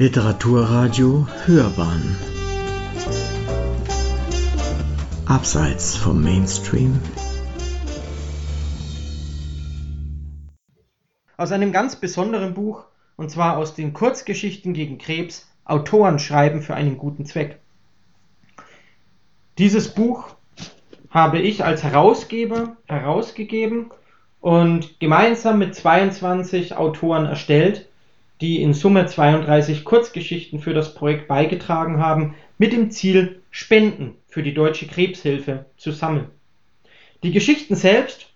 Literaturradio Hörbahn. Abseits vom Mainstream. Aus einem ganz besonderen Buch, und zwar aus den Kurzgeschichten gegen Krebs, Autoren schreiben für einen guten Zweck. Dieses Buch habe ich als Herausgeber herausgegeben und gemeinsam mit 22 Autoren erstellt, die in Summe 32 Kurzgeschichten für das Projekt beigetragen haben, mit dem Ziel, Spenden für die Deutsche Krebshilfe zu sammeln. Die Geschichten selbst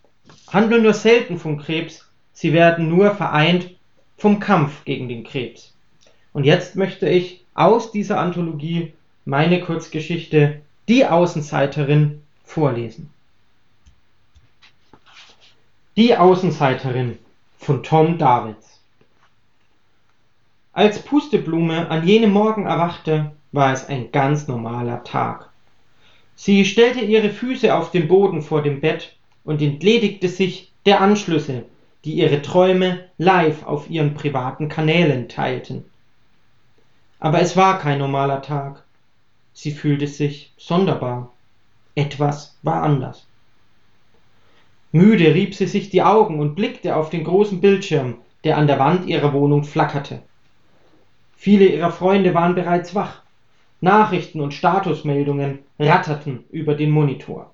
handeln nur selten vom Krebs, sie werden nur vereint vom Kampf gegen den Krebs. Und jetzt möchte ich aus dieser Anthologie meine Kurzgeschichte Die Außenseiterin vorlesen. Die Außenseiterin von Tom Davids als Pusteblume an jenem Morgen erwachte, war es ein ganz normaler Tag. Sie stellte ihre Füße auf den Boden vor dem Bett und entledigte sich der Anschlüsse, die ihre Träume live auf ihren privaten Kanälen teilten. Aber es war kein normaler Tag. Sie fühlte sich sonderbar. Etwas war anders. Müde rieb sie sich die Augen und blickte auf den großen Bildschirm, der an der Wand ihrer Wohnung flackerte. Viele ihrer Freunde waren bereits wach. Nachrichten und Statusmeldungen ratterten über den Monitor.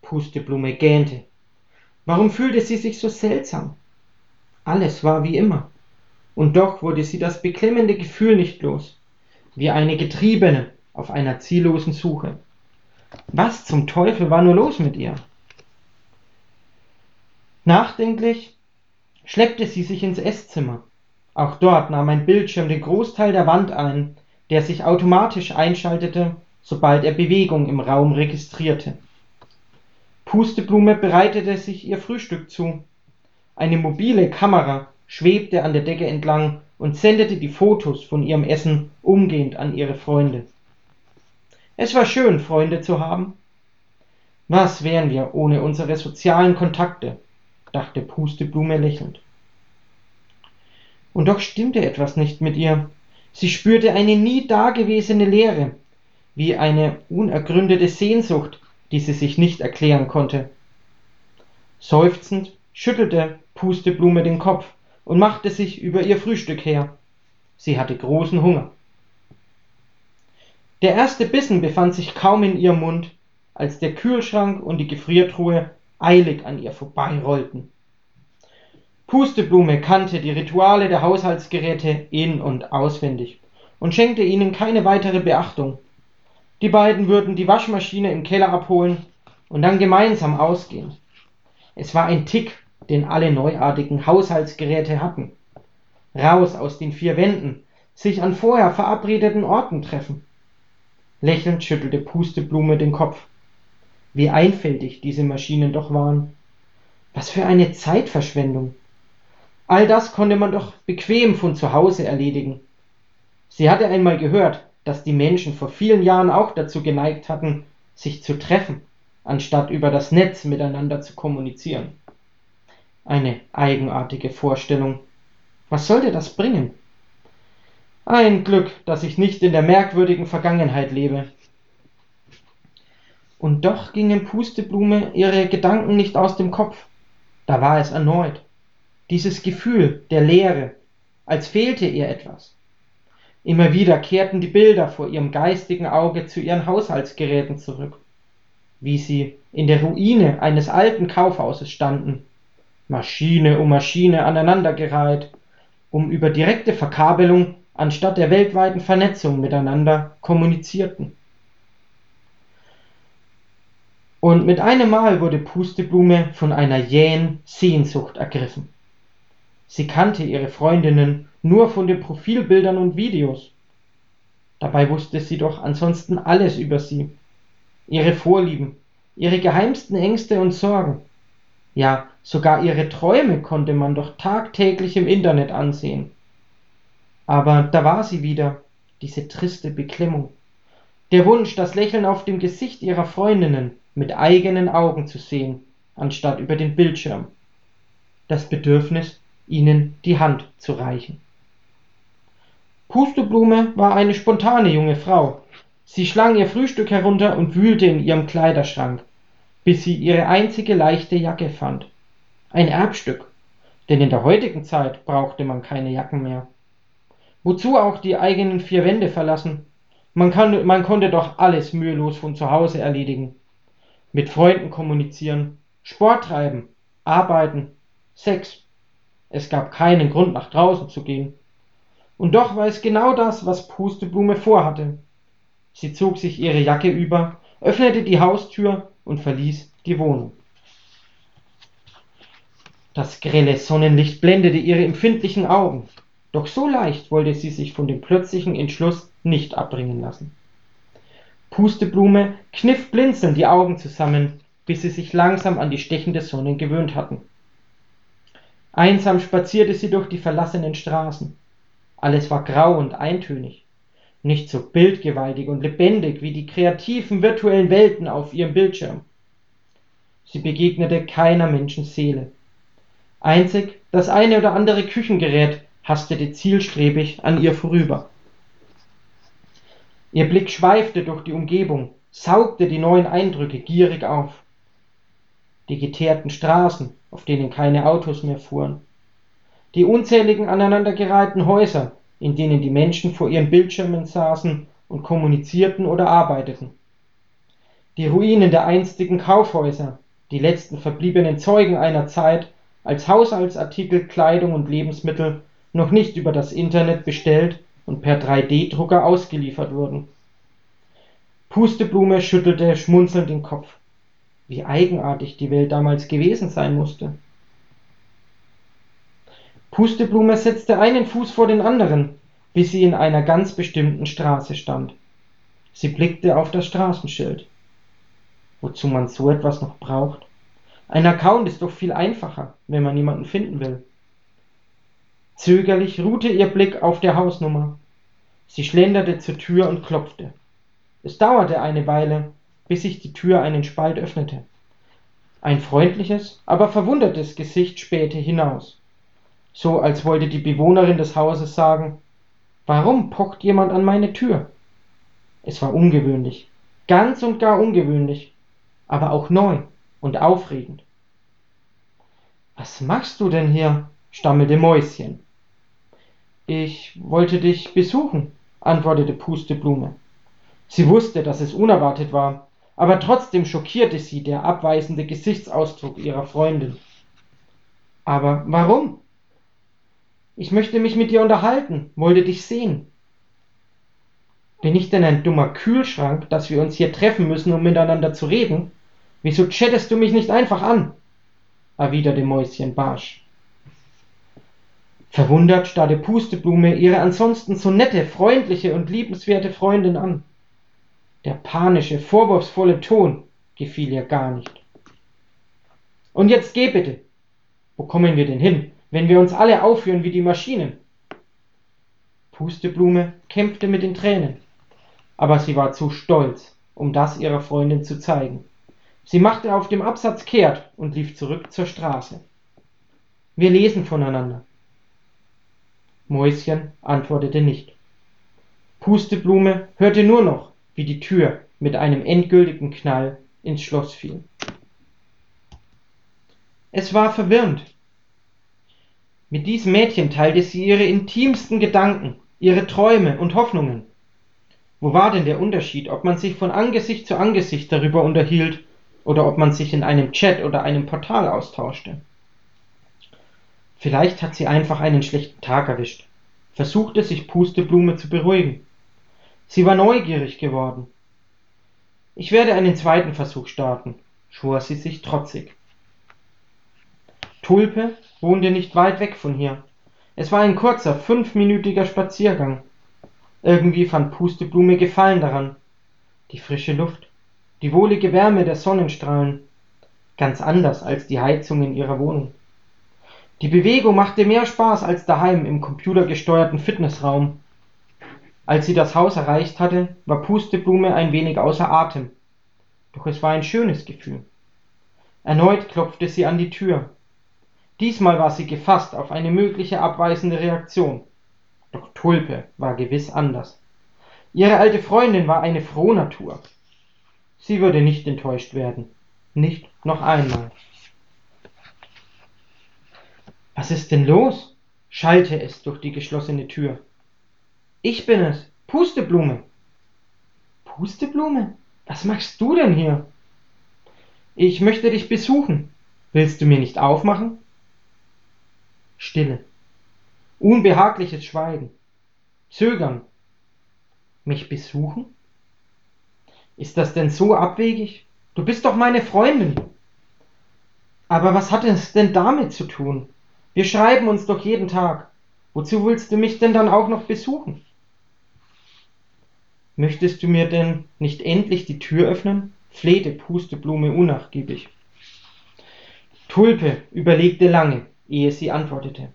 Pusteblume gähnte. Warum fühlte sie sich so seltsam? Alles war wie immer. Und doch wurde sie das beklemmende Gefühl nicht los, wie eine Getriebene auf einer ziellosen Suche. Was zum Teufel war nur los mit ihr? Nachdenklich schleppte sie sich ins Esszimmer auch dort nahm ein Bildschirm den Großteil der Wand ein, der sich automatisch einschaltete, sobald er Bewegung im Raum registrierte. Pusteblume bereitete sich ihr Frühstück zu. Eine mobile Kamera schwebte an der Decke entlang und sendete die Fotos von ihrem Essen umgehend an ihre Freunde. Es war schön, Freunde zu haben. Was wären wir ohne unsere sozialen Kontakte? dachte Pusteblume lächelnd. Und doch stimmte etwas nicht mit ihr. Sie spürte eine nie dagewesene Leere, wie eine unergründete Sehnsucht, die sie sich nicht erklären konnte. Seufzend schüttelte Pusteblume den Kopf und machte sich über ihr Frühstück her. Sie hatte großen Hunger. Der erste Bissen befand sich kaum in ihrem Mund, als der Kühlschrank und die Gefriertruhe eilig an ihr vorbeirollten. Pusteblume kannte die Rituale der Haushaltsgeräte in und auswendig und schenkte ihnen keine weitere Beachtung. Die beiden würden die Waschmaschine im Keller abholen und dann gemeinsam ausgehen. Es war ein Tick, den alle neuartigen Haushaltsgeräte hatten. Raus aus den vier Wänden, sich an vorher verabredeten Orten treffen. Lächelnd schüttelte Pusteblume den Kopf. Wie einfältig diese Maschinen doch waren. Was für eine Zeitverschwendung. All das konnte man doch bequem von zu Hause erledigen. Sie hatte einmal gehört, dass die Menschen vor vielen Jahren auch dazu geneigt hatten, sich zu treffen, anstatt über das Netz miteinander zu kommunizieren. Eine eigenartige Vorstellung. Was sollte das bringen? Ein Glück, dass ich nicht in der merkwürdigen Vergangenheit lebe. Und doch gingen Pusteblume ihre Gedanken nicht aus dem Kopf. Da war es erneut dieses Gefühl der Leere, als fehlte ihr etwas. Immer wieder kehrten die Bilder vor ihrem geistigen Auge zu ihren Haushaltsgeräten zurück, wie sie in der Ruine eines alten Kaufhauses standen, Maschine um Maschine aneinandergereiht, um über direkte Verkabelung anstatt der weltweiten Vernetzung miteinander kommunizierten. Und mit einem Mal wurde Pusteblume von einer jähen Sehnsucht ergriffen. Sie kannte ihre Freundinnen nur von den Profilbildern und Videos. Dabei wusste sie doch ansonsten alles über sie. Ihre Vorlieben, ihre geheimsten Ängste und Sorgen. Ja, sogar ihre Träume konnte man doch tagtäglich im Internet ansehen. Aber da war sie wieder, diese triste Beklemmung. Der Wunsch, das Lächeln auf dem Gesicht ihrer Freundinnen mit eigenen Augen zu sehen, anstatt über den Bildschirm. Das Bedürfnis, ihnen die Hand zu reichen. Pusteblume war eine spontane junge Frau. Sie schlang ihr Frühstück herunter und wühlte in ihrem Kleiderschrank, bis sie ihre einzige leichte Jacke fand. Ein Erbstück, denn in der heutigen Zeit brauchte man keine Jacken mehr. Wozu auch die eigenen vier Wände verlassen? Man, kann, man konnte doch alles mühelos von zu Hause erledigen. Mit Freunden kommunizieren, Sport treiben, arbeiten, Sex. Es gab keinen Grund, nach draußen zu gehen. Und doch war es genau das, was Pusteblume vorhatte. Sie zog sich ihre Jacke über, öffnete die Haustür und verließ die Wohnung. Das grelle Sonnenlicht blendete ihre empfindlichen Augen, doch so leicht wollte sie sich von dem plötzlichen Entschluss nicht abbringen lassen. Pusteblume kniff blinzelnd die Augen zusammen, bis sie sich langsam an die stechende Sonne gewöhnt hatten. Einsam spazierte sie durch die verlassenen Straßen. Alles war grau und eintönig, nicht so bildgewaltig und lebendig wie die kreativen virtuellen Welten auf ihrem Bildschirm. Sie begegnete keiner Menschenseele. Einzig das eine oder andere Küchengerät hastete zielstrebig an ihr vorüber. Ihr Blick schweifte durch die Umgebung, saugte die neuen Eindrücke gierig auf. Die geteerten Straßen, auf denen keine Autos mehr fuhren, die unzähligen aneinandergereihten Häuser, in denen die Menschen vor ihren Bildschirmen saßen und kommunizierten oder arbeiteten, die Ruinen der einstigen Kaufhäuser, die letzten verbliebenen Zeugen einer Zeit, als Haushaltsartikel, Kleidung und Lebensmittel noch nicht über das Internet bestellt und per 3D-Drucker ausgeliefert wurden. Pusteblume schüttelte schmunzelnd den Kopf. Wie eigenartig die Welt damals gewesen sein musste. Pusteblume setzte einen Fuß vor den anderen, bis sie in einer ganz bestimmten Straße stand. Sie blickte auf das Straßenschild. Wozu man so etwas noch braucht? Ein Account ist doch viel einfacher, wenn man jemanden finden will. Zögerlich ruhte ihr Blick auf der Hausnummer. Sie schlenderte zur Tür und klopfte. Es dauerte eine Weile, bis sich die Tür einen Spalt öffnete. Ein freundliches, aber verwundertes Gesicht spähte hinaus, so als wollte die Bewohnerin des Hauses sagen Warum pocht jemand an meine Tür? Es war ungewöhnlich, ganz und gar ungewöhnlich, aber auch neu und aufregend. Was machst du denn hier? stammelte Mäuschen. Ich wollte dich besuchen, antwortete Pusteblume. Sie wusste, dass es unerwartet war, aber trotzdem schockierte sie der abweisende Gesichtsausdruck ihrer Freundin. Aber warum? Ich möchte mich mit dir unterhalten, wollte dich sehen. Bin ich denn ein dummer Kühlschrank, dass wir uns hier treffen müssen, um miteinander zu reden? Wieso chattest du mich nicht einfach an? erwiderte Mäuschen barsch. Verwundert starrte Pusteblume ihre ansonsten so nette, freundliche und liebenswerte Freundin an. Der panische, vorwurfsvolle Ton gefiel ihr gar nicht. Und jetzt geh bitte. Wo kommen wir denn hin, wenn wir uns alle aufführen wie die Maschinen? Pusteblume kämpfte mit den Tränen, aber sie war zu stolz, um das ihrer Freundin zu zeigen. Sie machte auf dem Absatz kehrt und lief zurück zur Straße. Wir lesen voneinander. Mäuschen antwortete nicht. Pusteblume hörte nur noch, wie die Tür mit einem endgültigen Knall ins Schloss fiel. Es war verwirrend. Mit diesem Mädchen teilte sie ihre intimsten Gedanken, ihre Träume und Hoffnungen. Wo war denn der Unterschied, ob man sich von Angesicht zu Angesicht darüber unterhielt oder ob man sich in einem Chat oder einem Portal austauschte. Vielleicht hat sie einfach einen schlechten Tag erwischt, versuchte sich Pusteblume zu beruhigen. Sie war neugierig geworden. Ich werde einen zweiten Versuch starten, schwor sie sich trotzig. Tulpe wohnte nicht weit weg von hier. Es war ein kurzer, fünfminütiger Spaziergang. Irgendwie fand Pusteblume Gefallen daran. Die frische Luft, die wohlige Wärme der Sonnenstrahlen, ganz anders als die Heizung in ihrer Wohnung. Die Bewegung machte mehr Spaß als daheim im computergesteuerten Fitnessraum. Als sie das Haus erreicht hatte, war Pusteblume ein wenig außer Atem. Doch es war ein schönes Gefühl. Erneut klopfte sie an die Tür. Diesmal war sie gefasst auf eine mögliche abweisende Reaktion. Doch Tulpe war gewiss anders. Ihre alte Freundin war eine Frohnatur. Sie würde nicht enttäuscht werden. Nicht noch einmal. Was ist denn los? schallte es durch die geschlossene Tür. Ich bin es, Pusteblume. Pusteblume? Was machst du denn hier? Ich möchte dich besuchen. Willst du mir nicht aufmachen? Stille. Unbehagliches Schweigen. Zögern. Mich besuchen? Ist das denn so abwegig? Du bist doch meine Freundin. Aber was hat es denn damit zu tun? Wir schreiben uns doch jeden Tag. Wozu willst du mich denn dann auch noch besuchen? Möchtest du mir denn nicht endlich die Tür öffnen? flehte Pusteblume unnachgiebig. Tulpe überlegte lange, ehe sie antwortete.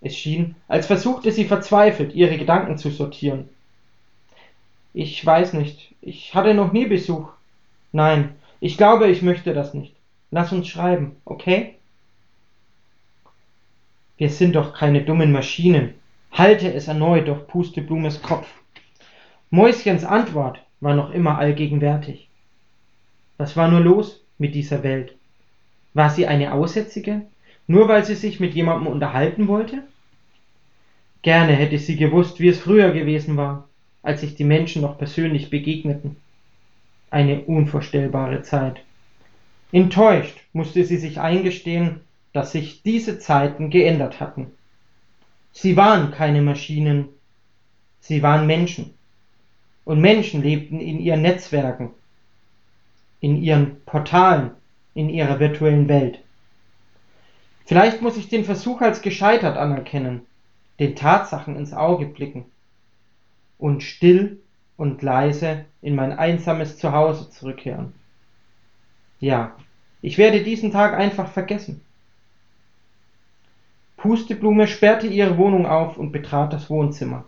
Es schien, als versuchte sie verzweifelt, ihre Gedanken zu sortieren. Ich weiß nicht, ich hatte noch nie Besuch. Nein, ich glaube, ich möchte das nicht. Lass uns schreiben, okay? Wir sind doch keine dummen Maschinen, halte es erneut durch Pusteblumes Kopf. Mäuschens Antwort war noch immer allgegenwärtig. Was war nur los mit dieser Welt? War sie eine Aussätzige, nur weil sie sich mit jemandem unterhalten wollte? Gerne hätte sie gewusst, wie es früher gewesen war, als sich die Menschen noch persönlich begegneten. Eine unvorstellbare Zeit. Enttäuscht musste sie sich eingestehen, dass sich diese Zeiten geändert hatten. Sie waren keine Maschinen, sie waren Menschen. Und Menschen lebten in ihren Netzwerken, in ihren Portalen, in ihrer virtuellen Welt. Vielleicht muss ich den Versuch als gescheitert anerkennen, den Tatsachen ins Auge blicken und still und leise in mein einsames Zuhause zurückkehren. Ja, ich werde diesen Tag einfach vergessen. Pusteblume sperrte ihre Wohnung auf und betrat das Wohnzimmer.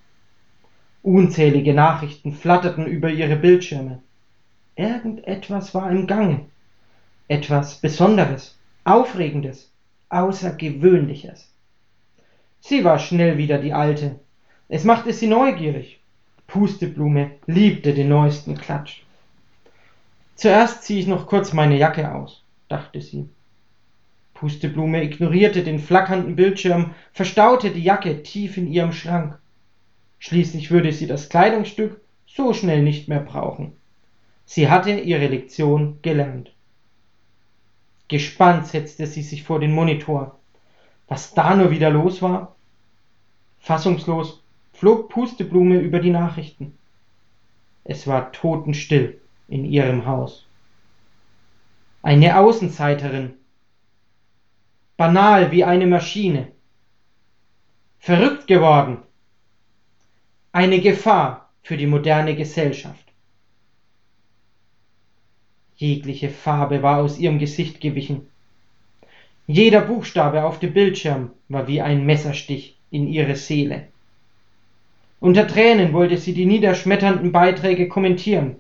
Unzählige Nachrichten flatterten über ihre Bildschirme. Irgendetwas war im Gange. Etwas Besonderes, Aufregendes, Außergewöhnliches. Sie war schnell wieder die Alte. Es machte sie neugierig. Pusteblume liebte den neuesten Klatsch. Zuerst ziehe ich noch kurz meine Jacke aus, dachte sie. Pusteblume ignorierte den flackernden Bildschirm, verstaute die Jacke tief in ihrem Schrank. Schließlich würde sie das Kleidungsstück so schnell nicht mehr brauchen. Sie hatte ihre Lektion gelernt. Gespannt setzte sie sich vor den Monitor. Was da nur wieder los war? Fassungslos flog Pusteblume über die Nachrichten. Es war totenstill in ihrem Haus. Eine Außenseiterin banal wie eine Maschine. Verrückt geworden. Eine Gefahr für die moderne Gesellschaft. Jegliche Farbe war aus ihrem Gesicht gewichen. Jeder Buchstabe auf dem Bildschirm war wie ein Messerstich in ihre Seele. Unter Tränen wollte sie die niederschmetternden Beiträge kommentieren,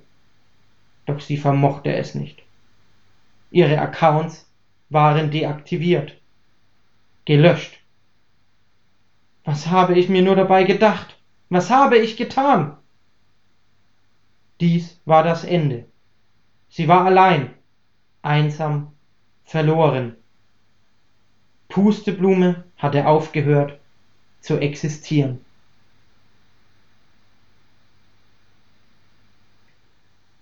doch sie vermochte es nicht. Ihre Accounts waren deaktiviert gelöscht. Was habe ich mir nur dabei gedacht? Was habe ich getan? Dies war das Ende. Sie war allein, einsam, verloren. Pusteblume hatte aufgehört zu existieren.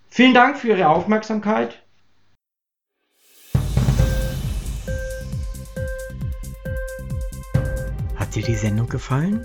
Vielen Dank für Ihre Aufmerksamkeit. Hat dir die Sendung gefallen?